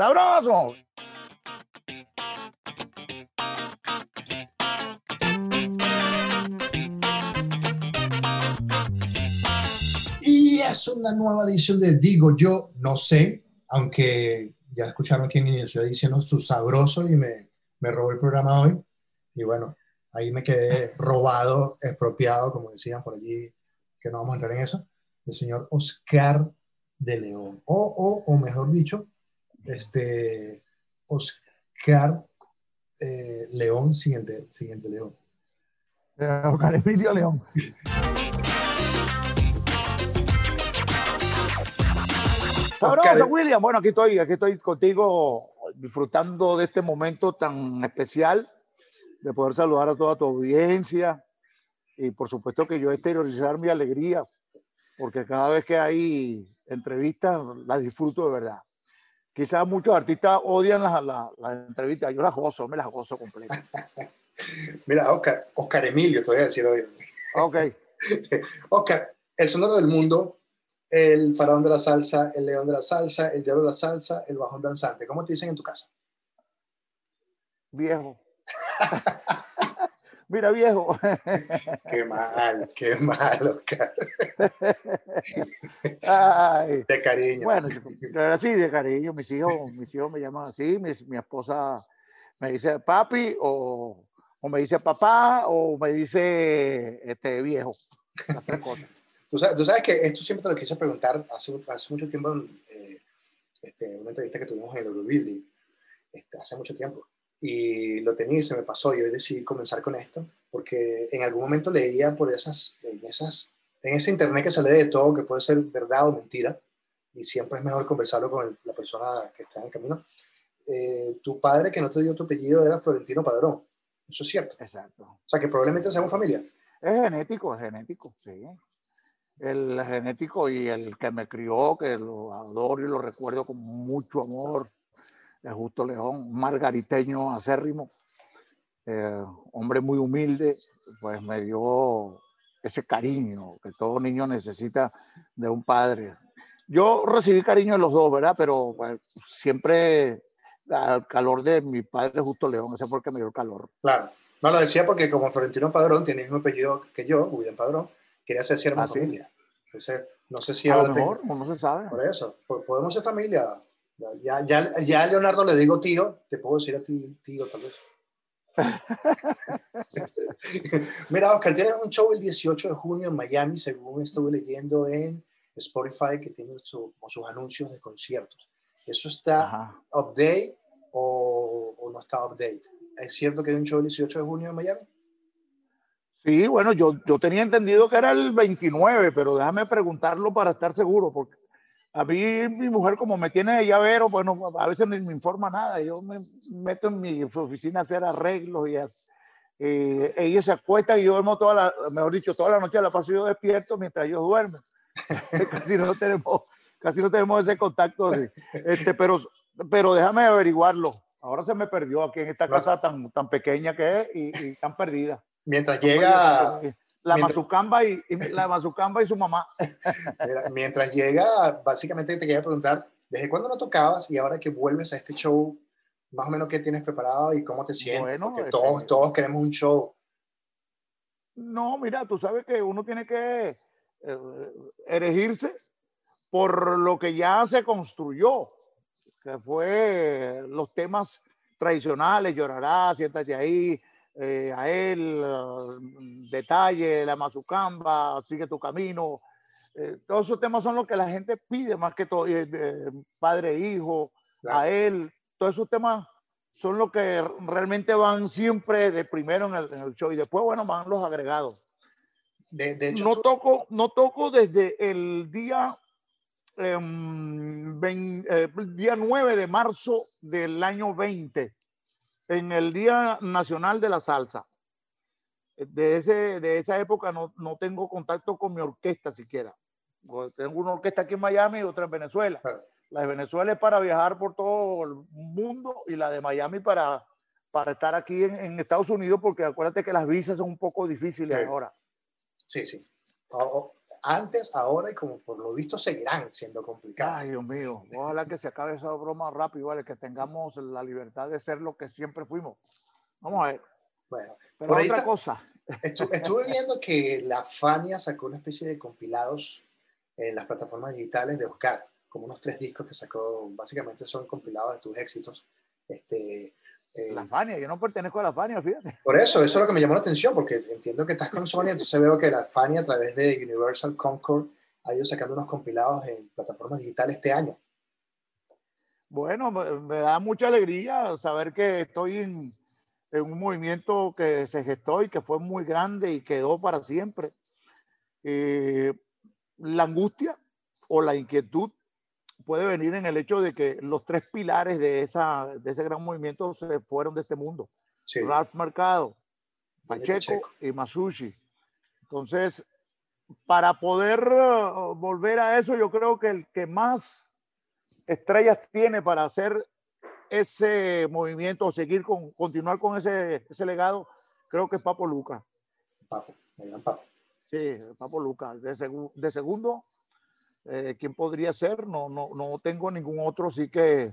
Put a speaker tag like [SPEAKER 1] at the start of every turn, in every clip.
[SPEAKER 1] ¡Sabroso!
[SPEAKER 2] Y es una nueva edición de Digo Yo No Sé, aunque ya escucharon quién inició diciendo su sabroso y me, me robó el programa hoy. Y bueno, ahí me quedé robado, expropiado, como decían por allí, que no vamos a entrar en eso, el señor Oscar de León. O, o, o mejor dicho, este Oscar eh, León el de León.
[SPEAKER 1] Eh, Oscar Emilio León. Sabroso, William. Bueno, aquí estoy, aquí estoy contigo disfrutando de este momento tan especial de poder saludar a toda tu audiencia y por supuesto que yo exteriorizar mi alegría porque cada vez que hay entrevistas las disfruto de verdad. Quizás muchos artistas odian las, las, las entrevistas, yo las gozo, me las gozo completas.
[SPEAKER 2] Mira, Oscar, Oscar Emilio, te voy a decir hoy.
[SPEAKER 1] Ok.
[SPEAKER 2] Oscar, el sonoro del mundo, el faraón de la salsa, el león de la salsa, el diablo de la salsa, el bajón danzante. ¿Cómo te dicen en tu casa?
[SPEAKER 1] Viejo. Mira, viejo.
[SPEAKER 2] qué mal, qué mal, Oscar.
[SPEAKER 1] Ay.
[SPEAKER 2] De cariño.
[SPEAKER 1] Bueno, sí, de cariño. Mis hijos, mis hijos me llaman así. Mi, mi esposa me dice papi o, o, me dice papá o me dice este viejo.
[SPEAKER 2] Tú sabes, tú sabes, que esto siempre te lo quise preguntar hace, hace mucho tiempo, eh, este, una entrevista que tuvimos en el Eurobuilding, este, hace mucho tiempo y lo tenía y se me pasó y hoy decidí comenzar con esto porque en algún momento leía por esas, en, esas, en ese internet que sale de todo, que puede ser verdad o mentira, y siempre es mejor conversarlo con el, la persona que está en el camino. Eh, tu padre que no te dio tu apellido era Florentino Padrón, eso es cierto.
[SPEAKER 1] Exacto.
[SPEAKER 2] O sea que probablemente seamos familia.
[SPEAKER 1] Es genético, es genético, sí. El genético y el que me crió, que lo adoro y lo recuerdo con mucho amor, Justo León, margariteño acérrimo, eh, hombre muy humilde, pues me dio ese cariño que todo niño necesita de un padre. Yo recibí cariño de los dos, ¿verdad? Pero pues, siempre al calor de mi padre Justo León, ese fue el que me dio el calor.
[SPEAKER 2] Claro, no lo decía porque como Florentino Padrón tiene el mismo apellido que yo, William Padrón, quería ser si
[SPEAKER 1] Ah, ¿sí?
[SPEAKER 2] familia. Entonces, no sé si
[SPEAKER 1] A
[SPEAKER 2] ahora te-
[SPEAKER 1] mejor, no se sabe.
[SPEAKER 2] Por eso, po- podemos ser familia. Ya, ya, ya a Leonardo le digo tío, te puedo decir a ti tío tal vez. Mira, Oscar, tienes un show el 18 de junio en Miami, según estuve leyendo en Spotify, que tiene su- como sus anuncios de conciertos. ¿Eso está
[SPEAKER 1] Ajá.
[SPEAKER 2] update o, o no está update? ¿Es cierto que hay un show el 18 de junio en Miami?
[SPEAKER 1] Sí, bueno, yo, yo tenía entendido que era el 29, pero déjame preguntarlo para estar seguro, porque a mí mi mujer como me tiene de llavero, bueno, a veces ni me informa nada, yo me meto en mi oficina a hacer arreglos y as- eh, ella se acuesta y yo duermo toda la, mejor dicho, toda la noche la paso yo despierto mientras ellos duermen. casi no tenemos, casi no tenemos ese contacto así. Este, pero, pero déjame averiguarlo. Ahora se me perdió aquí en esta casa tan, tan pequeña que es y, y tan perdida.
[SPEAKER 2] Mientras llega,
[SPEAKER 1] La
[SPEAKER 2] mientras-
[SPEAKER 1] Mazucamba y, y la Mazucamba y su mamá.
[SPEAKER 2] Mientras llega, básicamente te quería preguntar, ¿desde cuándo no tocabas y ahora que vuelves a este show, más o menos qué tienes preparado y cómo te sientes?
[SPEAKER 1] Bueno,
[SPEAKER 2] Porque todos, todos queremos un show.
[SPEAKER 1] No, mira, tú sabes que uno tiene que eh, erigirse por lo que ya se construyó, que fue los temas tradicionales, llorará, siéntate ahí, eh, a él, eh, detalle, la mazucamba, sigue tu camino. Eh, todos esos temas son los que la gente pide más que todo, eh, padre, hijo,
[SPEAKER 2] Claro.
[SPEAKER 1] a él, todos esos temas son los que realmente van siempre de primero en el, en el show y después, bueno, van los agregados.
[SPEAKER 2] De, de hecho,
[SPEAKER 1] No
[SPEAKER 2] tú-
[SPEAKER 1] toco, no toco desde el día, em, eh, día 9 de marzo del año 20, en el Día Nacional de la Salsa. De, ese, de esa época no, no tengo contacto con mi orquesta siquiera. Pues Tengo una orquesta aquí en Miami y otra en Venezuela.
[SPEAKER 2] Claro.
[SPEAKER 1] La de Venezuela es para viajar por todo el mundo y la de Miami para, para estar aquí en, en Estados Unidos, porque acuérdate que las visas son un poco difíciles
[SPEAKER 2] Sí.
[SPEAKER 1] ahora.
[SPEAKER 2] sí, sí. Antes, ahora y como por lo visto seguirán siendo complicadas.
[SPEAKER 1] Ay, Dios mío, ojalá que se acabe esa broma rápido, ¿vale? que tengamos la libertad de ser lo que siempre fuimos. Vamos a ver.
[SPEAKER 2] Bueno,
[SPEAKER 1] Pero otra cosa.
[SPEAKER 2] estuve viendo que la Fania sacó una especie de compilados en las plataformas digitales de Oscar, como unos tres discos que sacó, básicamente son compilados de tus éxitos. Este,
[SPEAKER 1] eh, la Fania, yo no pertenezco a la Fania, fíjate.
[SPEAKER 2] Por eso, eso es lo que me llamó la atención, porque entiendo que estás con Sony, entonces veo que la Fania a través de Universal Concord ha ido sacando unos compilados en plataformas digitales este año.
[SPEAKER 1] Bueno, me da mucha alegría saber que estoy en, en un movimiento que se gestó y que fue muy grande y quedó para siempre. Eh, la angustia o la inquietud puede venir en el hecho de que los tres pilares de, esa, de ese gran movimiento se fueron de este mundo. Ralph Mercado, Pacheco, y Masushi. Entonces, para poder uh, volver a eso, yo creo que el que más estrellas tiene para hacer ese movimiento o seguir con, continuar con ese, ese legado, creo que es Papo Luca.
[SPEAKER 2] Papo, el gran Papo.
[SPEAKER 1] Sí, Papo Luca. De, de segundo, eh, ¿quién podría ser? No, no, no tengo ningún otro, sí que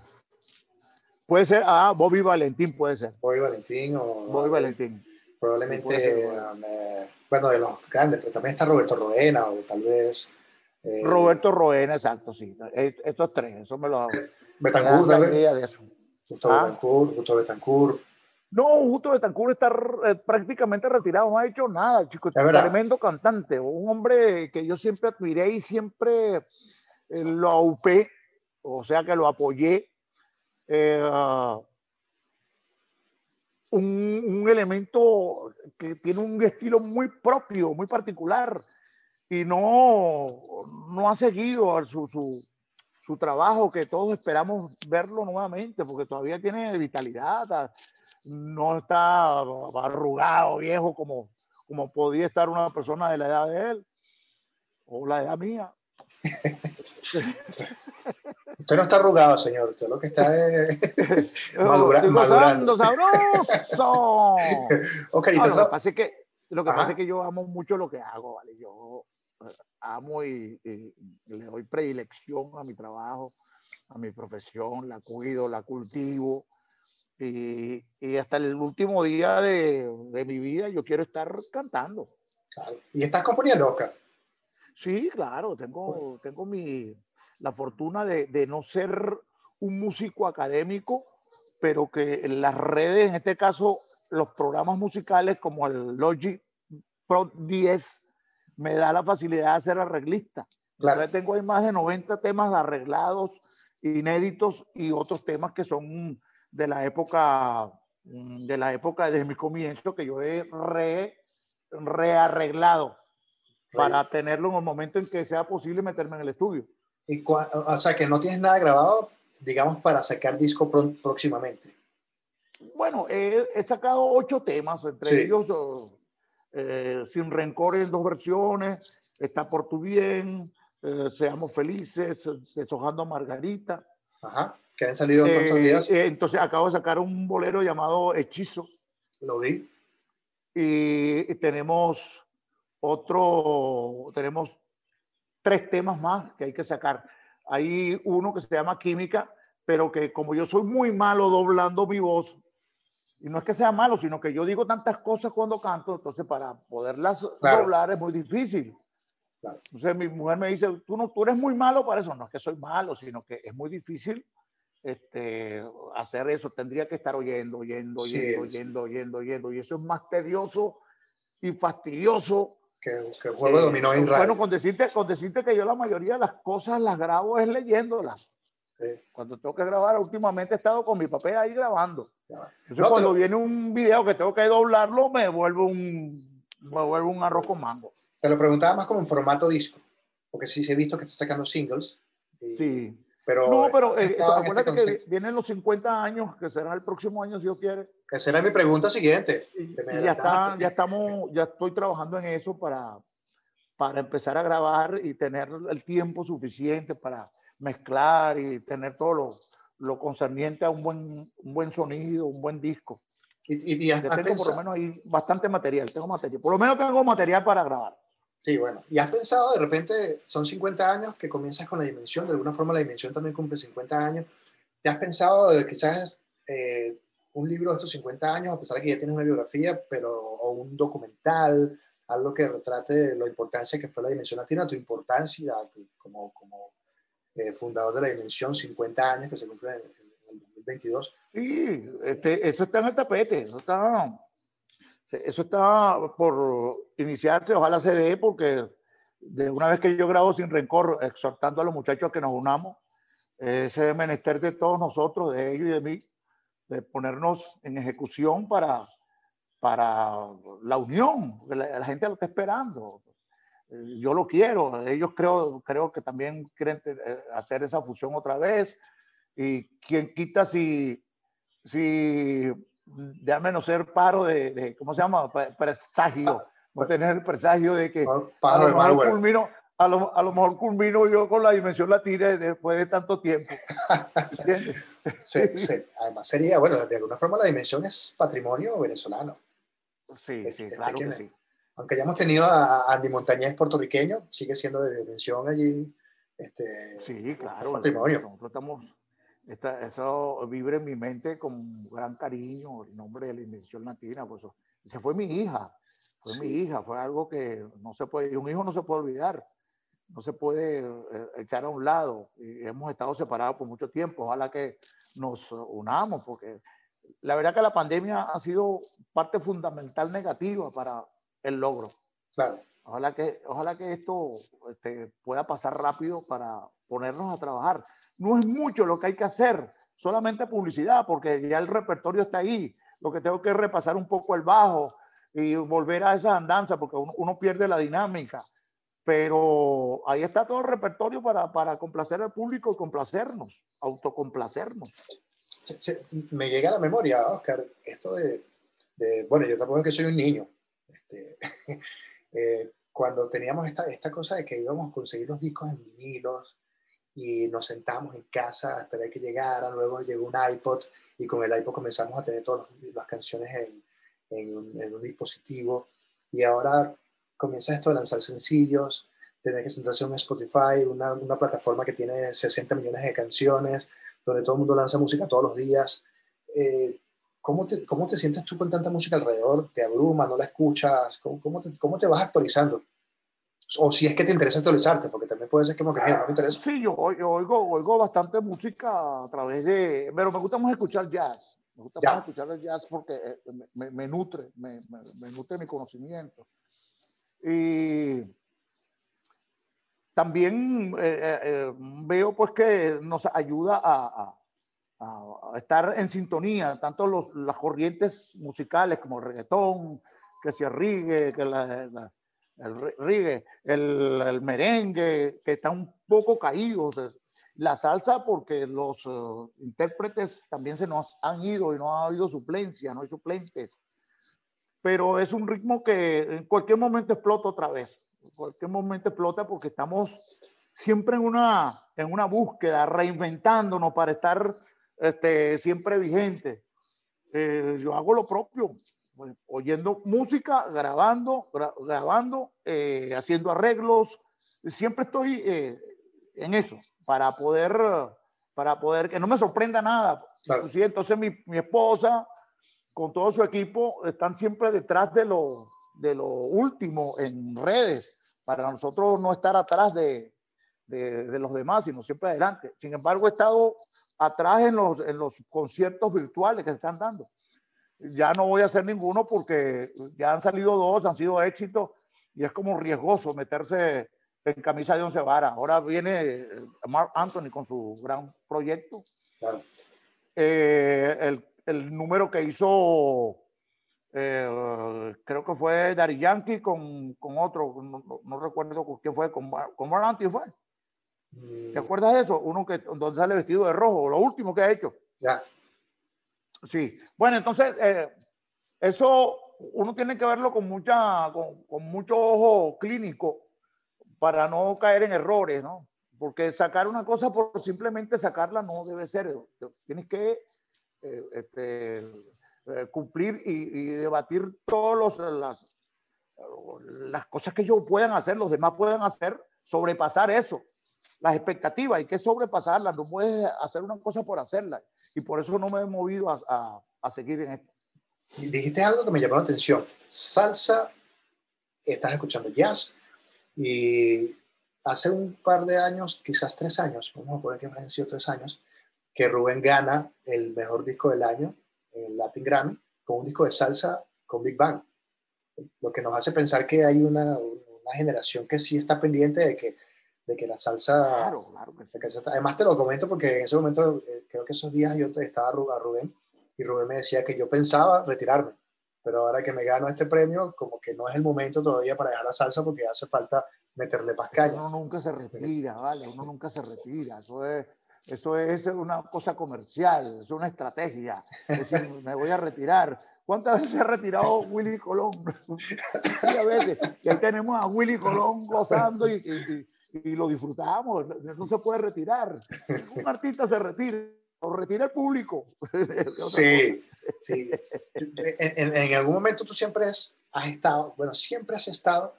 [SPEAKER 1] puede ser, ah, Bobby Valentín puede ser.
[SPEAKER 2] Bobby Valentín o...
[SPEAKER 1] Bobby Valentín.
[SPEAKER 2] Probablemente, um, eh, bueno, de los grandes, pero también está Roberto Roena o tal vez...
[SPEAKER 1] Eh, Roberto Roena, exacto, sí. Estos tres, eso me lo hago.
[SPEAKER 2] Betancourt, vez. Justo ¿Ah? Betancourt, Justo Betancourt.
[SPEAKER 1] No, Justo Betancourt está eh, prácticamente retirado, no ha hecho nada, chico. tremendo cantante, un hombre que yo siempre admiré y siempre eh, lo aupé, o sea que lo apoyé. Eh, un, un, elemento que tiene un estilo muy propio, muy particular, y no, no ha seguido su, su, su trabajo, que todos esperamos verlo nuevamente, porque todavía tiene vitalidad, no está arrugado, viejo, como, como podía estar una persona de la edad de él, o la edad mía.
[SPEAKER 2] Usted no está arrugado, señor. Usted lo que está es madurando.
[SPEAKER 1] sabroso! okay, lo que pasa es que, lo que, pasa es que yo amo mucho lo que hago, ¿vale? Yo amo y, le doy predilección a mi trabajo, a mi profesión, la cuido, la cultivo. Y, y hasta el último día de, de, mi vida yo quiero estar cantando.
[SPEAKER 2] ¿Y estás componiendo, Oscar?
[SPEAKER 1] Sí, claro, tengo, tengo mi, la fortuna de, de, no ser un músico académico, pero que en las redes, en este caso, los programas musicales como el Logic Pro 10 me da la facilidad de ser arreglista. Claro. tengo ahí más de 90 temas arreglados, inéditos y otros temas que son de la época, de la época desde mi comienzo que yo he re, rearreglado para tenerlo en el momento en que sea posible meterme en el estudio.
[SPEAKER 2] Y o sea, que no tienes nada grabado, digamos, para sacar disco próximamente.
[SPEAKER 1] Bueno, he, sacado ocho temas, entre ellos eh, sin Rencor en dos versiones, Está por tu bien, eh, Seamos felices, Deshojando Margarita.
[SPEAKER 2] Ajá, que han salido todos estos días.
[SPEAKER 1] Eh, entonces acabo de sacar un bolero llamado Hechizo.
[SPEAKER 2] Lo vi.
[SPEAKER 1] Y, tenemos otro, tenemos tres temas más que hay que sacar. Hay uno que se llama Química, pero que como yo soy muy malo doblando mi voz, y no es que sea malo, sino que yo digo tantas cosas cuando canto, entonces para poderlas doblar es muy difícil. Entonces mi mujer me dice, tú, no, tú eres muy malo para eso. No es que soy malo, sino que es muy difícil este, hacer eso. Tendría que estar oyendo, oyendo, oyendo, oyendo, oyendo, oyendo. Y eso es más tedioso y fastidioso.
[SPEAKER 2] Que, que juego de dominó en
[SPEAKER 1] Bueno, con decirte, con decirte que yo la mayoría de las cosas las grabo es leyéndolas. Cuando tengo que grabar, últimamente he estado con mi papel ahí grabando. Entonces, cuando viene un video que tengo que doblarlo, me vuelvo un, me vuelvo un arroz con mango.
[SPEAKER 2] Te lo preguntaba más como en formato disco, porque sí se he visto que estás sacando singles.
[SPEAKER 1] sí. Pero, no, pero eh, acuérdate que vienen los 50 años, que será el próximo año, si Dios quiere.
[SPEAKER 2] Esa será mi pregunta siguiente.
[SPEAKER 1] ya, está, ya, estamos, ya estoy trabajando en eso para, para empezar a grabar y tener el tiempo suficiente para mezclar y tener todo lo, lo concerniente a un buen, un buen sonido, un buen disco.
[SPEAKER 2] Y, y,
[SPEAKER 1] tengo por lo menos ahí bastante material, tengo material. Por lo menos tengo material para grabar.
[SPEAKER 2] Sí, bueno. ¿Y has pensado de repente, son 50 años que comienzas con la dimensión, de alguna forma la dimensión también cumple 50 años? ¿Te has pensado de quizás eh, un libro de estos 50 años, a pesar de que ya tienes una biografía, pero o un documental, algo que retrate la importancia que fue la dimensión latina, tu importancia como, como eh, fundador de la dimensión, 50 años que se cumplen en, en el 2022?
[SPEAKER 1] Sí, este, eso está en el tapete, eso está, eso está por iniciarse, ojalá se dé, porque de una vez que yo grabo Sin Rencor, exhortando a los muchachos a que nos unamos, ese menester de todos nosotros, de ellos y de mí, de ponernos en ejecución para, para la unión, la, la gente lo está esperando. Yo lo quiero, ellos creo, creo que también quieren eh, hacer esa fusión otra vez. Y quien quita si, si déjame no ser paro de, de, ¿cómo se llama? Presagio. No tener el presagio de que a lo, mejor culmino, a, lo, a lo mejor culmino yo con la dimensión latina después de tanto tiempo.
[SPEAKER 2] sí, sí. Además sería, bueno, de alguna forma la dimensión es patrimonio venezolano.
[SPEAKER 1] Sí, sí, este, claro que sí.
[SPEAKER 2] Aunque ya hemos tenido a Andy Montañez puertorriqueño, sigue siendo de dimensión allí. Este,
[SPEAKER 1] sí, claro.
[SPEAKER 2] Patrimonio.
[SPEAKER 1] Nosotros estamos esta, eso vive en mi mente con gran cariño, el nombre de la invención latina. Pues, esa fue mi hija, fue mi hija, fue algo que no se puede, un hijo no se puede olvidar, no se puede eh, echar a un lado. Y hemos estado separados por mucho tiempo, ojalá que nos unamos, porque la verdad que la pandemia ha sido parte fundamental negativa para el logro.
[SPEAKER 2] Claro.
[SPEAKER 1] Ojalá que, ojalá que esto este, pueda pasar rápido para ponernos a trabajar. No es mucho lo que hay que hacer, solamente publicidad, porque ya el repertorio está ahí. Lo que tengo que repasar un poco el bajo y volver a esa andanza, porque uno, pierde la dinámica. Pero ahí está todo el repertorio para, para complacer al público y complacernos, autocomplacernos.
[SPEAKER 2] Me llega a la memoria, Oscar, esto de, de bueno, yo tampoco es que soy un niño. Este, eh, cuando teníamos esta, esta cosa de que íbamos a conseguir los discos en vinilos y nos sentamos en casa a esperar que llegara, luego llegó un iPod y con el iPod comenzamos a tener todas las canciones en, en, un, en, un, dispositivo y ahora comienza esto de lanzar sencillos, tener que sentarse en Spotify, una, una, plataforma que tiene 60 millones de canciones, donde todo el mundo lanza música todos los días. Eh, ¿cómo, te, ¿Cómo te sientes tú con tanta música alrededor? ¿Te abruma? ¿No la escuchas? ¿Cómo, cómo, te, cómo te vas actualizando? o si es que te interesa actualizarte, porque también puede ser que, que no me interesa.
[SPEAKER 1] Sí, yo, yo oigo, oigo bastante música a través de, pero me gusta más escuchar jazz. Me gusta ya. más escuchar el jazz porque eh, me, me nutre, me, me, nutre mi conocimiento. Y también eh, eh, veo pues que nos ayuda a, estar en sintonía, tanto los, las corrientes musicales como el reggaetón, que se rigue, que la, el reggae, el, merengue, que está un poco caído, la salsa porque los intérpretes también se nos han ido y no ha habido suplencia, no hay suplentes. Pero es un ritmo que en cualquier momento explota otra vez, en cualquier momento explota porque estamos siempre en una, en una búsqueda, reinventándonos para estar este, siempre vigente. Eh, yo hago lo propio, oyendo música, grabando, gra grabando, eh, haciendo arreglos. Siempre estoy eh, en eso, para poder, para poder que no me sorprenda nada. Claro. ¿sí? Entonces mi, mi, esposa, con todo su equipo, están siempre detrás de lo, de lo último en redes, para nosotros no estar atrás de, de, de, los demás, sino siempre adelante. Sin embargo, he estado atrás en los, en los conciertos virtuales que se están dando ya no voy a hacer ninguno porque ya han salido dos, han sido éxitos y es como riesgoso meterse en camisa de once varas. Ahora viene Mark Anthony con su gran proyecto.
[SPEAKER 2] Claro.
[SPEAKER 1] Eh, el, el, número que hizo, eh, creo que fue Dari Yankee con, con otro, no, no, recuerdo quién fue, con, con fue. Mm. ¿Te acuerdas de eso? Uno que donde sale vestido de rojo, lo último que ha hecho.
[SPEAKER 2] Ya.
[SPEAKER 1] Sí, bueno, entonces eh, eso uno tiene que verlo con, mucha, con, con, mucho ojo clínico para no caer en errores, ¿no? Porque sacar una cosa por simplemente sacarla no debe ser. Tienes que eh, este, eh, cumplir y, y, debatir todos los, las, las cosas que ellos puedan hacer, los demás puedan hacer, sobrepasar eso, las expectativas, hay que sobrepasarlas, no puedes hacer una cosa por hacerla. Y por eso no me he movido a, a, a seguir en esto.
[SPEAKER 2] Dijiste algo que me llamó la atención. Salsa, estás escuchando jazz y hace un par de años, quizás tres años, vamos a poner que han sido tres años, que Rubén gana el mejor disco del año en el Latin Grammy con un disco de salsa con Big Bang. Lo que nos hace pensar que hay una, una generación que sí está pendiente de que, de que la salsa...
[SPEAKER 1] Claro, claro
[SPEAKER 2] además te lo comento porque en ese momento, eh, creo que esos días yo estaba a Rubén y Rubén me decía que yo pensaba retirarme, pero ahora que me gano este premio, como que no es el momento todavía para dejar la salsa porque hace falta meterle pascaña.
[SPEAKER 1] Uno nunca se retira, ¿vale? Uno nunca se retira. Eso es, eso es una cosa comercial, es una estrategia. Es decir, me voy a retirar. ¿Cuántas veces se ha retirado Willy Colón? Varias veces. Y ahí tenemos a Willy Colón gozando y, y, y, lo disfrutamos. No se puede retirar. Un artista se retira o retira el público.
[SPEAKER 2] sí, sí. En, en, algún momento tú siempre has estado, bueno, siempre has estado,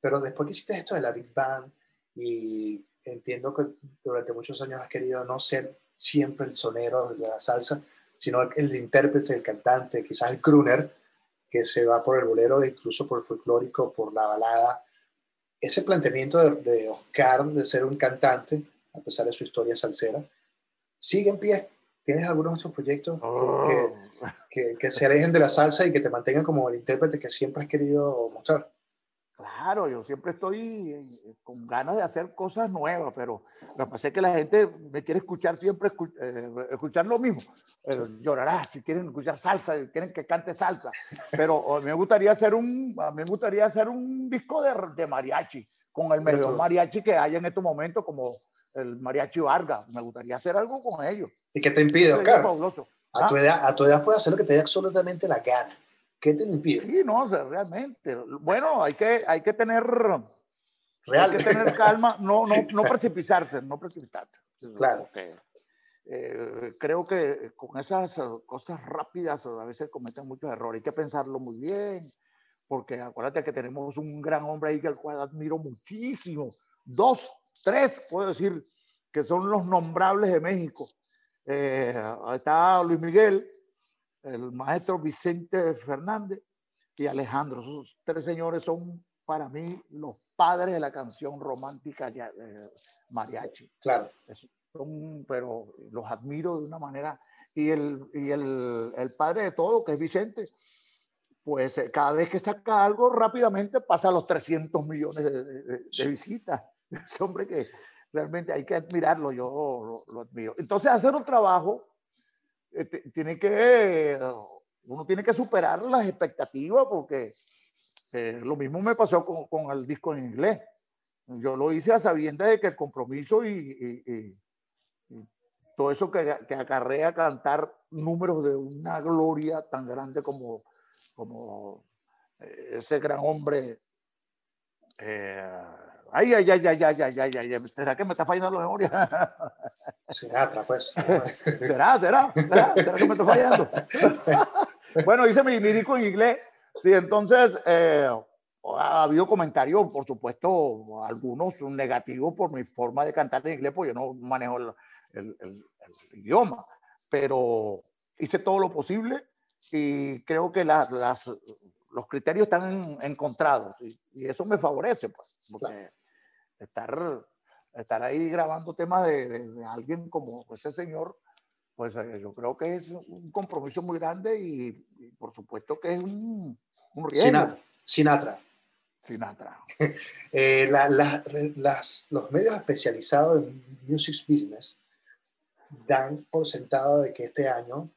[SPEAKER 2] pero después que hiciste esto de la Big Band y entiendo que durante muchos años has querido no ser siempre el sonero de la salsa, sino el intérprete, el cantante, quizás el crooner, que se va por el bolero, incluso por el folclórico, por la balada. Ese planteamiento de, de Oscar de ser un cantante, a pesar de su historia salsera, sigue en pie. ¿Tienes algunos otros proyectos que,
[SPEAKER 1] Oh.
[SPEAKER 2] que, que se alejen de la salsa y que te mantengan como el intérprete que siempre has querido mostrar?
[SPEAKER 1] Claro, yo siempre estoy eh, con ganas de hacer cosas nuevas, pero lo que pasa es que la gente me quiere escuchar siempre, eh, escuchar lo mismo. Eh, llorará si quieren escuchar salsa, si quieren que cante salsa. Pero a mí me gustaría hacer un, a mí me gustaría hacer un disco de, de mariachi, con el mejor mariachi que hay en estos momentos, como el mariachi Vargas. Me gustaría hacer algo con ellos.
[SPEAKER 2] ¿Y qué te impide, Oscar?
[SPEAKER 1] fabuloso.
[SPEAKER 2] A tu,
[SPEAKER 1] Ah.
[SPEAKER 2] edad, a tu edad puedes hacer lo que te dé absolutamente la gana. ¿Qué te impide?
[SPEAKER 1] Sí, no, o sea, realmente. Bueno, hay que, hay que tener...
[SPEAKER 2] Real.
[SPEAKER 1] Hay que tener calma, no, no, no precipitarse, no precipitarse.
[SPEAKER 2] Claro.
[SPEAKER 1] Porque, eh, creo que con esas cosas rápidas a veces cometen muchos errores. Hay que pensarlo muy bien, porque acuérdate que tenemos un gran hombre ahí que al cual admiro muchísimo. Dos, tres, puedo decir, que son los nombrables de México. Eh, está Luis Miguel, el maestro Vicente Fernández y Alejandro. Esos tres señores son para mí los padres de la canción romántica ya, eh, mariachi.
[SPEAKER 2] Claro.
[SPEAKER 1] Es- son, pero los admiro de una manera. Y el, y el, el padre de todo, que es Vicente, pues eh, cada vez que saca algo rápidamente pasa a los 300 millones de, de- de- de visitas. Es hombre que realmente hay que admirarlo, yo lo, lo admiro. Entonces hacer un trabajo eh, tiene que, uno tiene que superar las expectativas porque eh, lo mismo me pasó con, con el disco en inglés. Yo lo hice a sabiendas de que el compromiso y, y- todo eso que, que acarrea cantar números de una gloria tan grande como, como eh, ese gran hombre. ay, ay, ay, ay, ay, ay, ay, ay, ¿será que me está fallando la memoria?
[SPEAKER 2] Sinatra, pues.
[SPEAKER 1] ¿Será, será, será, será que me está fallando? bueno, hice mi, mi disco en inglés. Sí, entonces eh, ha habido comentarios, por supuesto, algunos negativos por mi forma de cantar en inglés, porque yo no manejo el, el- el- el idioma, pero hice todo lo posible y creo que las, las- los criterios están encontrados y, y eso me favorece, pues, porque estar, estar ahí grabando temas de, de- de alguien como ese señor, pues eh, yo creo que es un compromiso muy grande y, y por supuesto que es un, un riesgo.
[SPEAKER 2] Sinatra. Sinatra.
[SPEAKER 1] Sinatra.
[SPEAKER 2] Eh, la- la- las- los medios especializados en music business dan por sentado de que este año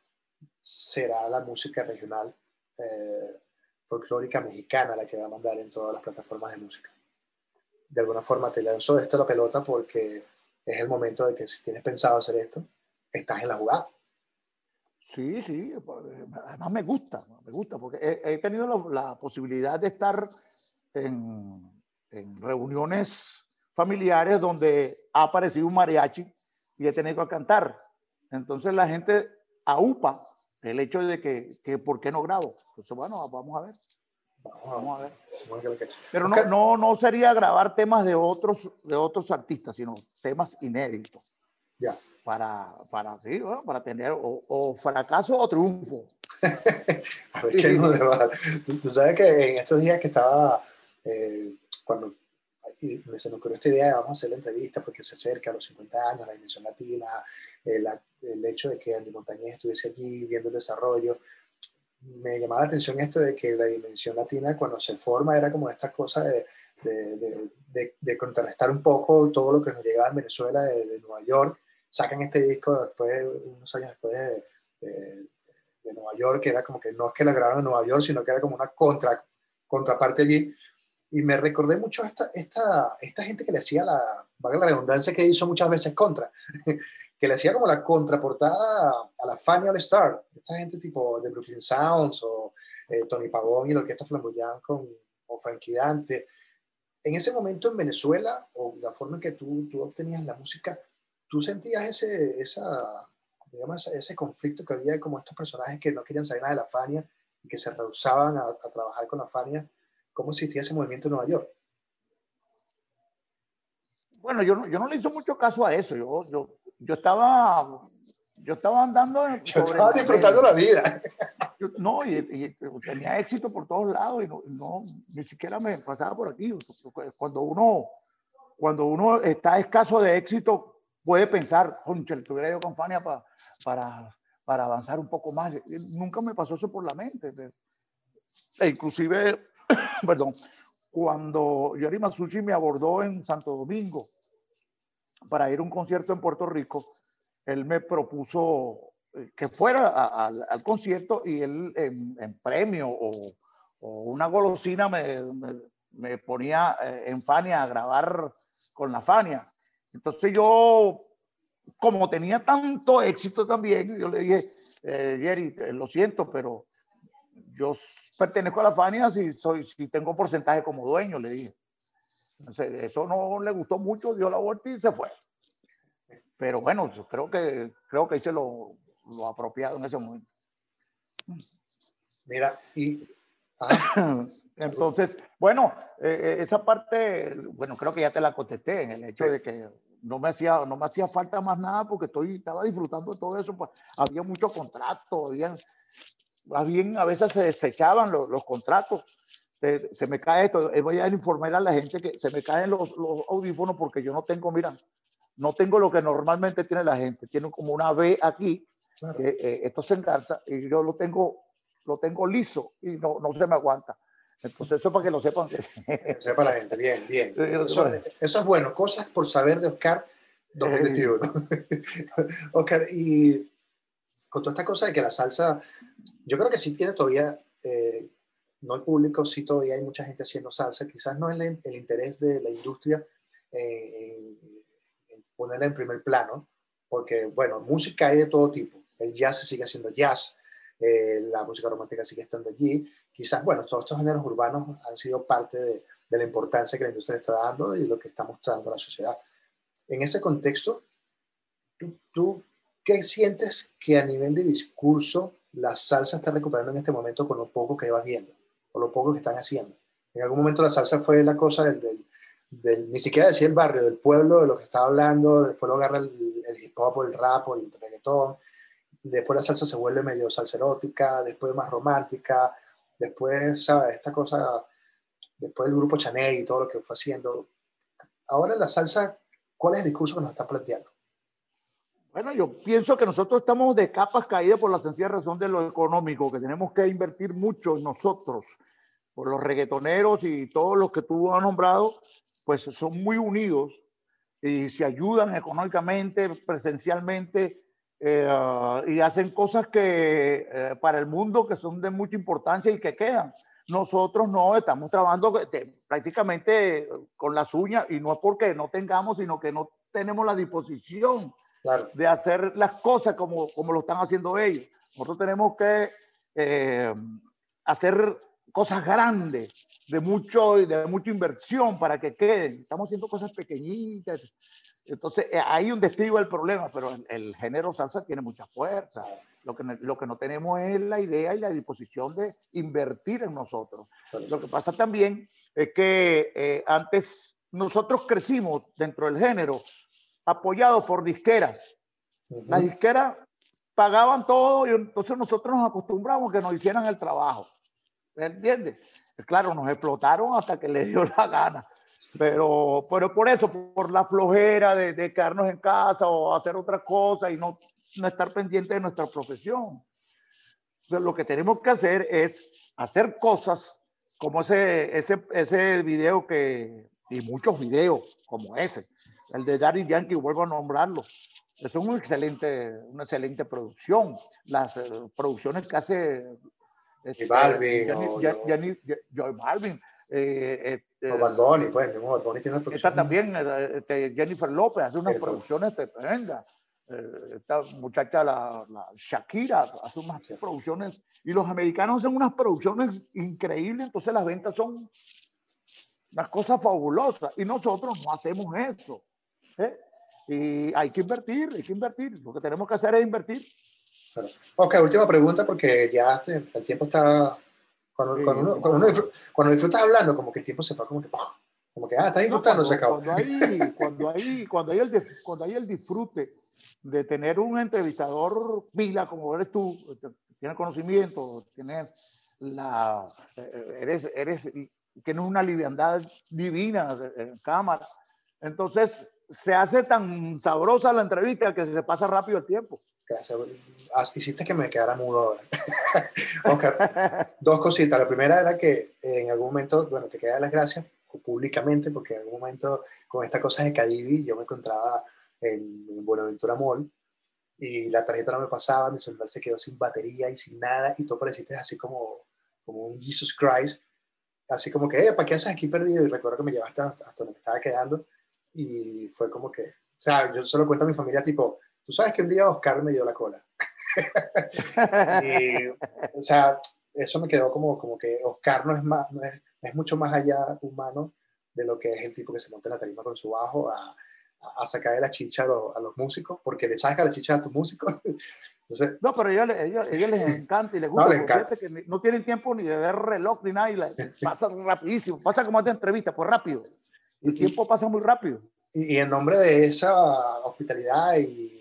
[SPEAKER 2] será la música regional eh, folclórica mexicana la que va a mandar en todas las plataformas de música. De alguna forma te lanzo esto a la pelota porque es el momento de que si tienes pensado hacer esto, estás en la jugada.
[SPEAKER 1] Sí, sí, además me gusta, me gusta, porque he, tenido la, la posibilidad de estar en, en reuniones familiares donde ha aparecido un mariachi y he tenido que cantar. Entonces la gente aupa el hecho de que, que ¿por qué no grabo? Entonces, bueno, vamos a ver. Vamos a ver. Pero no, no, no sería grabar temas de otros, de otros artistas, sino temas inéditos.
[SPEAKER 2] Ya.
[SPEAKER 1] Para, para, sí, bueno, para tener o, fracaso o triunfo.
[SPEAKER 2] a ver qué no tú, tú, sabes que en estos días que estaba, eh, cuando y se me ocurrió esta idea de vamos a hacer la entrevista porque se acerca a los 50 años, la dimensión latina, eh, el hecho de que Andy Montañez estuviese allí viendo el desarrollo. Me llamaba la atención esto de que la dimensión latina cuando se forma era como esta cosa de, de, de, de contrarrestar un poco todo lo que nos llegaba en Venezuela de, Nueva York. Sacan este disco después, unos años después de, Nueva York, que era como que no es que la grabaron en Nueva York, sino que era como una contra, contraparte allí y me recordé mucho a esta, esta, esta gente que le hacía la, valga la redundancia que hizo muchas veces contra, que le hacía como la contraportada a la Fanny All Star, esta gente tipo de Brooklyn Sounds o eh, Tony Pavón y la orquesta Flamboyant con o Frankie Dante. En ese momento en Venezuela, o la forma en que tú, tú obtenías la música, ¿tú sentías ese, esa, digamos, ese conflicto que había como estos personajes que no querían salir nada de la Fania y que se rehusaban a, a trabajar con la Fania? Cómo existía ese movimiento en Nueva York.
[SPEAKER 1] Bueno, yo no, yo no le hice mucho caso a eso. Yo, yo, yo estaba yo estaba andando.
[SPEAKER 2] Yo estaba disfrutando la vida.
[SPEAKER 1] no, y, tenía éxito por todos lados y no, ni siquiera me pasaba por aquí. Cuando uno, cuando uno está escaso de éxito, puede pensar, concha, tuviera yo con Fania para, para, para avanzar un poco más. Nunca me pasó eso por la mente. E inclusive perdón, cuando Yori Masucci me abordó en Santo Domingo para ir a un concierto en Puerto Rico, él me propuso eh, que fuera al concierto y él en, premio o, una golosina me, me, ponía eh, en Fania a grabar con la Fania. Entonces yo, como tenía tanto éxito también, yo le dije, eh, Jerry, lo siento, pero yo pertenezco a la Fania si, soy, si tengo porcentaje como dueño, le dije. Entonces, eso no le gustó mucho, dio la vuelta y se fue. Pero bueno, yo creo que, creo que hice lo, lo apropiado en ese momento.
[SPEAKER 2] Mira, y...
[SPEAKER 1] Entonces, bueno, eh, eh, esa parte, bueno, creo que ya te la contesté en el hecho de que no me hacía, no me hacía falta más nada porque estoy, estaba disfrutando de todo eso. Pues, había mucho contrato, había más bien a veces se desechaban los, los contratos. Se, me cae esto, eh, voy a informar a la gente que se me caen los, los, audífonos porque yo no tengo, mira, no tengo lo que normalmente tiene la gente, tienen como una V aquí, que, eh, esto se engarza y yo lo tengo, lo tengo liso y no, no se me aguanta. Entonces, eso para que lo sepan.
[SPEAKER 2] Sepa la gente, bien, bien. Eso, eso, es bueno, cosas por saber de Oscar 2021. Eh. Oscar, y con toda esta cosa de que la salsa yo creo que sí tiene todavía, eh, no el público, sí todavía hay mucha gente haciendo salsa, quizás no es el, el interés de la industria en, ponerla en primer plano, porque, bueno, música hay de todo tipo, el jazz se sigue haciendo jazz, eh, la música romántica sigue estando allí, quizás, bueno, todos estos géneros urbanos han sido parte de, de la importancia que la industria está dando y lo que está mostrando a la sociedad. En ese contexto, ¿tú, tú qué sientes que a nivel de discurso la salsa está recuperando en este momento con lo poco que vas viendo, o lo poco que están haciendo. En algún momento la salsa fue la cosa del, ni siquiera decía el barrio, del pueblo, de lo que estaba hablando, después lo agarra el, hip hop, el rap, el reggaetón, después la salsa se vuelve medio salsa erótica, después más romántica, después, ¿sabes? Esta cosa, después el grupo Chanel y todo lo que fue haciendo. Ahora la salsa, ¿cuál es el discurso que nos está planteando?
[SPEAKER 1] Bueno, yo pienso que nosotros estamos de capas caídas por la sencilla razón de lo económico, que tenemos que invertir mucho en nosotros, por los reggaetoneros y todos los que tú has nombrado, pues son muy unidos y se ayudan económicamente, presencialmente, eh, y hacen cosas que eh, para el mundo que son de mucha importancia y que quedan. Nosotros no, estamos trabajando eh, prácticamente con las uñas y no es porque no tengamos, sino que no tenemos la disposición de hacer las cosas como, como lo están haciendo ellos. Nosotros tenemos que eh, hacer cosas grandes, de, mucho, de mucha inversión para que queden. Estamos haciendo cosas pequeñitas, Entonces, eh, ahí donde estriba el problema, pero el, el, género salsa tiene mucha fuerza. Lo que, lo que no tenemos es la idea y la disposición de invertir en nosotros. Lo que pasa también es que eh, antes nosotros crecimos dentro del género apoyados por disqueras. Las disqueras pagaban todo y entonces nosotros nos acostumbramos a que nos hicieran el trabajo. ¿Me entiendes? Claro, nos explotaron hasta que les dio la gana. Pero, pero por eso, por la flojera de, de quedarnos en casa o hacer otra cosa y no, no estar pendiente de nuestra profesión. Entonces, lo que tenemos que hacer es hacer cosas como ese, ese, ese video que, y muchos videos como ese, el de Daddy Yankee, vuelvo a nombrarlo. Es un excelente, una excelente producción. Las eh, producciones que hace
[SPEAKER 2] este, Balvin,
[SPEAKER 1] Joy Balvin, eh,
[SPEAKER 2] eh, o Bunny, pues, tiene
[SPEAKER 1] una Está también este, Jennifer López, hace unas producciones tremendas. Eh, esta muchacha, la, la, Shakira, hace unas producciones y los americanos hacen unas producciones increíbles, entonces las ventas son unas cosas fabulosas y nosotros no hacemos eso. ¿Eh? Y hay que invertir, hay que invertir. Lo que tenemos que hacer es invertir.
[SPEAKER 2] Ok, última pregunta porque ya el tiempo está cuando, cuando, uno, cuando, uno cuando, disfrutas hablando, como que el tiempo se fue como que, como que, ah, estás disfrutando,
[SPEAKER 1] no,
[SPEAKER 2] se acabó.
[SPEAKER 1] Cuando hay, cuando, hay, cuando, hay el, cuando hay el disfrute de tener un entrevistador pila como eres tú, tienes conocimiento, tienes la, eh, eres, eres, tienes una liviandad divina en cámara. Entonces, se hace tan sabrosa la entrevista que se pasa rápido el tiempo.
[SPEAKER 2] Gracias. Ah, hiciste que me quedara mudo ahora. Oscar, dos cositas. La primera era que en algún momento, bueno, te quedan las gracias, públicamente, porque en algún momento con esta cosa de Cadivi yo me encontraba en, Buenaventura Mall y la tarjeta no me pasaba, mi celular se quedó sin batería y sin nada y tú pareciste así como, como un Jesus Christ, así como que, ¿para qué haces aquí perdido? Y recuerdo que me llevaste hasta, hasta donde me estaba quedando y fue como que, o sea, yo solo cuento a mi familia tipo, tú sabes que un día Oscar me dio la cola. y, o sea, eso me quedó como, como que Oscar no es, más, no es, es, mucho más allá humano de lo que es el tipo que se monta en la tarima con su bajo a, a sacar de la chicha a los, a los, músicos, porque le saca la chicha a tus músicos. Entonces,
[SPEAKER 1] no, pero ellos, ellos, ellos, les encanta y les gusta. No, les encanta. Que no tienen tiempo ni de ver reloj ni nada y la, pasa rapidísimo. Pasa como esta entrevista, pues rápido. El tiempo pasa muy rápido.
[SPEAKER 2] Y, y en nombre de esa hospitalidad y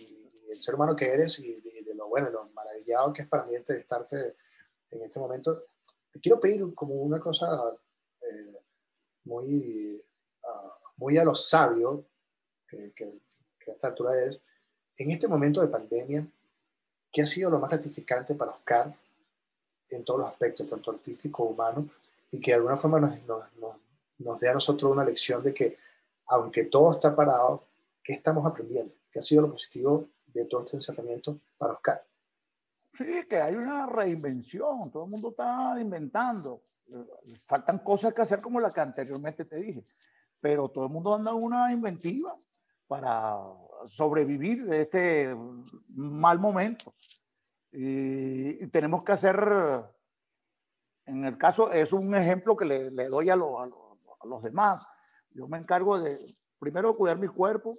[SPEAKER 2] el ser humano que eres y de, lo bueno, lo maravillado que es para mí entrevistarte en este momento, te quiero pedir como una cosa eh, muy, uh, muy a lo sabio, que, que, que, a esta altura es, en este momento de pandemia, ¿qué ha sido lo más gratificante para Oscar en todos los aspectos, tanto artístico, humano, y que de alguna forma nos, nos, nos, nos dé a nosotros una lección de que, aunque todo está parado, ¿qué estamos aprendiendo? ¿Qué ha sido lo positivo de todo este encerramiento para Oscar.
[SPEAKER 1] Sí, que hay una reinvención, todo el mundo está inventando. Faltan cosas que hacer como la que anteriormente te dije, pero todo el mundo anda una inventiva para sobrevivir de este mal momento. Y, tenemos que hacer, en el caso, es un ejemplo que le, le doy a, lo, a, lo, a los demás. Yo me encargo de, primero, cuidar mi cuerpo,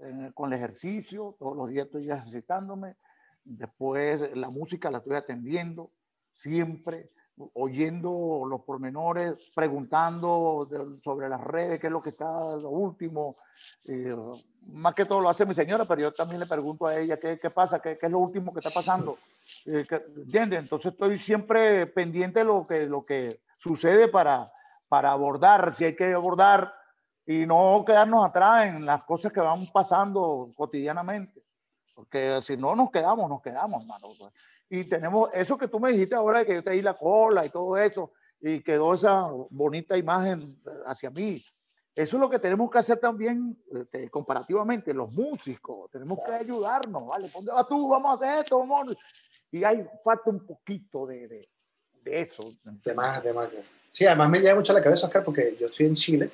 [SPEAKER 1] eh, con el ejercicio, todos los días estoy ejercitándome, después la música la estoy atendiendo siempre, oyendo los pormenores, preguntando sobre las redes, qué es lo que está lo último. Eh, más que todo lo hace mi señora, pero yo también le pregunto a ella qué, qué pasa, qué, qué, es lo último que está pasando. Eh, ¿Entiendes? Entonces estoy siempre pendiente de lo que, lo que sucede para, para abordar, si hay que abordar y no quedarnos atrás en las cosas que van pasando cotidianamente. Porque si no nos quedamos, nos quedamos, hermano. Y tenemos eso que tú me dijiste ahora de que yo te di la cola y todo eso, y quedó esa bonita imagen hacia mí. Eso es lo que tenemos que hacer también este, comparativamente, los músicos. Tenemos que ayudarnos, ¿vale? ¿Dónde vas tú? Vamos a hacer esto, vamos. Y hay falta un poquito de, de, de eso.
[SPEAKER 2] De más, de más. Sí, además me llega mucho a la cabeza, Oscar, porque yo estoy en Chile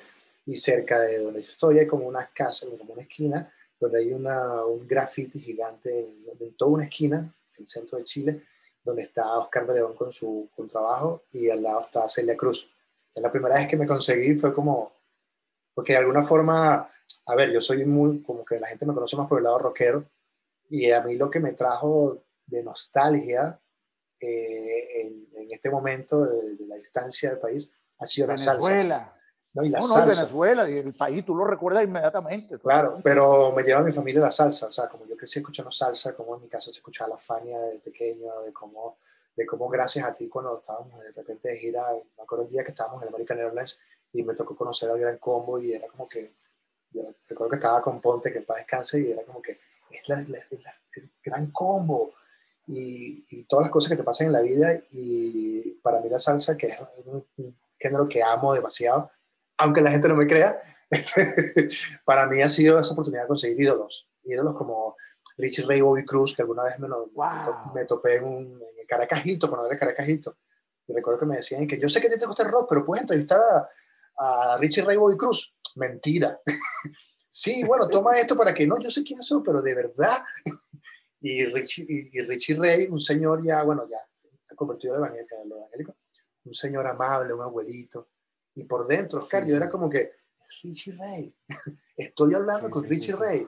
[SPEAKER 2] y cerca de donde yo estoy hay como una casa, como una esquina, donde hay una, un graffiti gigante en, toda una esquina, en el centro de Chile, donde está Oscar de León con su con trabajo y al lado está Celia Cruz. Es la primera vez que me conseguí fue como, porque de alguna forma a ver, yo soy muy, como que la gente me conoce más por el lado rockero, y a mí lo que me trajo de nostalgia eh, en, en, este momento de, de, la distancia del país ha sido
[SPEAKER 1] Venezuela.
[SPEAKER 2] la salsa. No, y la
[SPEAKER 1] no, no,
[SPEAKER 2] salsa.
[SPEAKER 1] Venezuela y el país, tú lo recuerdas inmediatamente.
[SPEAKER 2] Claro, pero me lleva a mi familia la salsa, o sea, como yo crecí escuchando salsa, como en mi casa se escuchaba la Fania de pequeño, de cómo, de cómo gracias a ti cuando estábamos de repente de gira, me acuerdo el día que estábamos en American Airlines y me tocó conocer al Gran Combo y era como que, yo recuerdo que estaba con Ponte, que en paz descanse, y era como que es la, la, la, el Gran Combo y, y, todas las cosas que te pasan en la vida y para mí la salsa, que es un, un género que amo demasiado, aunque la gente no me crea, para mí ha sido esa oportunidad de conseguir ídolos, ídolos como Richie Ray, Bobby Cruz, que alguna vez me, lo,
[SPEAKER 1] wow.
[SPEAKER 2] me topé en, un, en el Caracajito, cuando era el Caracajito, y recuerdo que me decían que yo sé que te gusta el rock, pero puedes entrevistar a, a Richie Ray, Bobby Cruz. Mentira. sí, bueno, toma esto para que no, yo sé quién soy, pero de verdad. Y, Richie, y, y Richie Ray, un señor ya, bueno, ya ha convertido en evangélico, un señor amable, un abuelito, y por dentro, Oscar, sí, yo era como que, es Richie Ray, estoy hablando sí, con Richie Ray.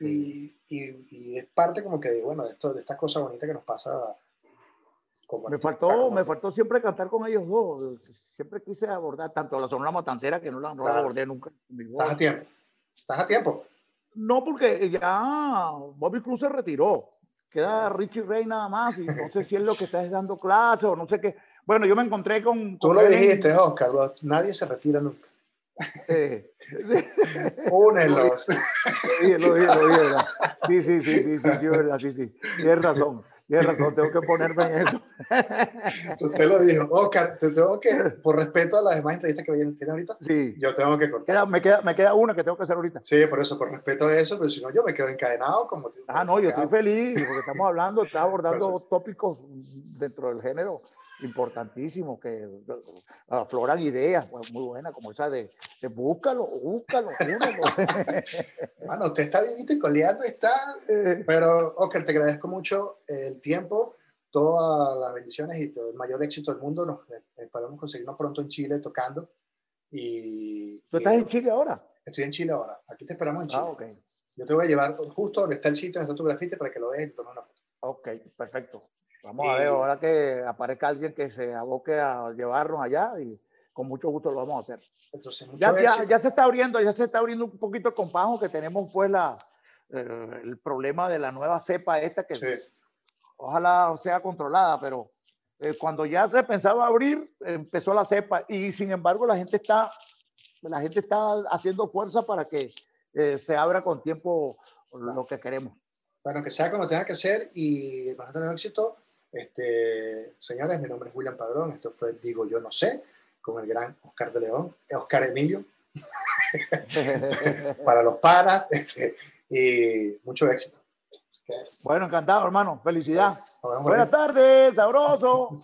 [SPEAKER 2] Y, y, y, es parte como que, bueno, de, esto, de esta cosa bonita que nos pasa.
[SPEAKER 1] Como me faltó, como me faltó siempre cantar con ellos dos. Siempre quise abordar tanto la Sonora Matancera que no la, no claro. la abordé nunca.
[SPEAKER 2] ¿Estás a tiempo? ¿Estás a tiempo?
[SPEAKER 1] No, porque ya Bobby Cruz se retiró. Queda Richie Ray nada más y no sé si es lo que está dando clase o no sé qué. Bueno, yo me encontré con...
[SPEAKER 2] Tú
[SPEAKER 1] con
[SPEAKER 2] lo dijiste. Oscar, nadie se retira nunca.
[SPEAKER 1] Sí.
[SPEAKER 2] Únelos.
[SPEAKER 1] Sí, lo dije, lo dije, Sí, sí, sí, sí, sí, sí, verdad, sí, sí. Tienes razón, tienes razón, tengo que ponerme en eso.
[SPEAKER 2] Usted lo dijo. Oscar, te tengo que, por respeto a las demás entrevistas que tiene ahorita,
[SPEAKER 1] sí.
[SPEAKER 2] yo tengo que cortar.
[SPEAKER 1] Queda, me, queda, me queda una que tengo que hacer ahorita.
[SPEAKER 2] Sí, por eso, por respeto a eso, pero si no, yo me quedo encadenado como...
[SPEAKER 1] Ah, no, yo estoy feliz, porque estamos hablando, está abordando tópicos dentro del género importantísimo que afloran ideas pues, muy buenas como esa de, de búscalo, búscalo, búscalo.
[SPEAKER 2] Bueno, usted está vivito y coleando, está. Pero, Oscar, te agradezco mucho el tiempo, todas las bendiciones y todo el mayor éxito del mundo. Nos esperamos conseguirnos pronto en Chile tocando. Y,
[SPEAKER 1] ¿Tú estás y, en Chile ahora?
[SPEAKER 2] Estoy en Chile ahora. Aquí te esperamos en Chile.
[SPEAKER 1] Ah, okay.
[SPEAKER 2] Yo te voy a llevar justo donde está el sitio, donde está tu grafite, para que lo veas y te tomes una foto.
[SPEAKER 1] Ok, perfecto. Vamos a ver, ahora que aparezca alguien que se aboque a llevarnos allá y con mucho gusto lo vamos a hacer.
[SPEAKER 2] Entonces,
[SPEAKER 1] ya, ya, ya, se está abriendo, ya se está abriendo un poquito el compajo que tenemos pues la, eh, el problema de la nueva cepa esta que sí. ojalá sea controlada, pero eh, cuando ya se pensaba abrir, empezó la cepa y sin embargo la gente está, la gente está haciendo fuerza para que eh, se abra con tiempo lo que queremos.
[SPEAKER 2] Bueno, que sea como tenga que ser y para tener éxito, este, señores, mi nombre es William Padrón, esto fue Digo Yo No Sé, con el gran Oscar de León, Oscar Emilio, para los panas, este, y mucho éxito.
[SPEAKER 1] Bueno, encantado, hermano. Felicidad. Buenas tardes, sabroso.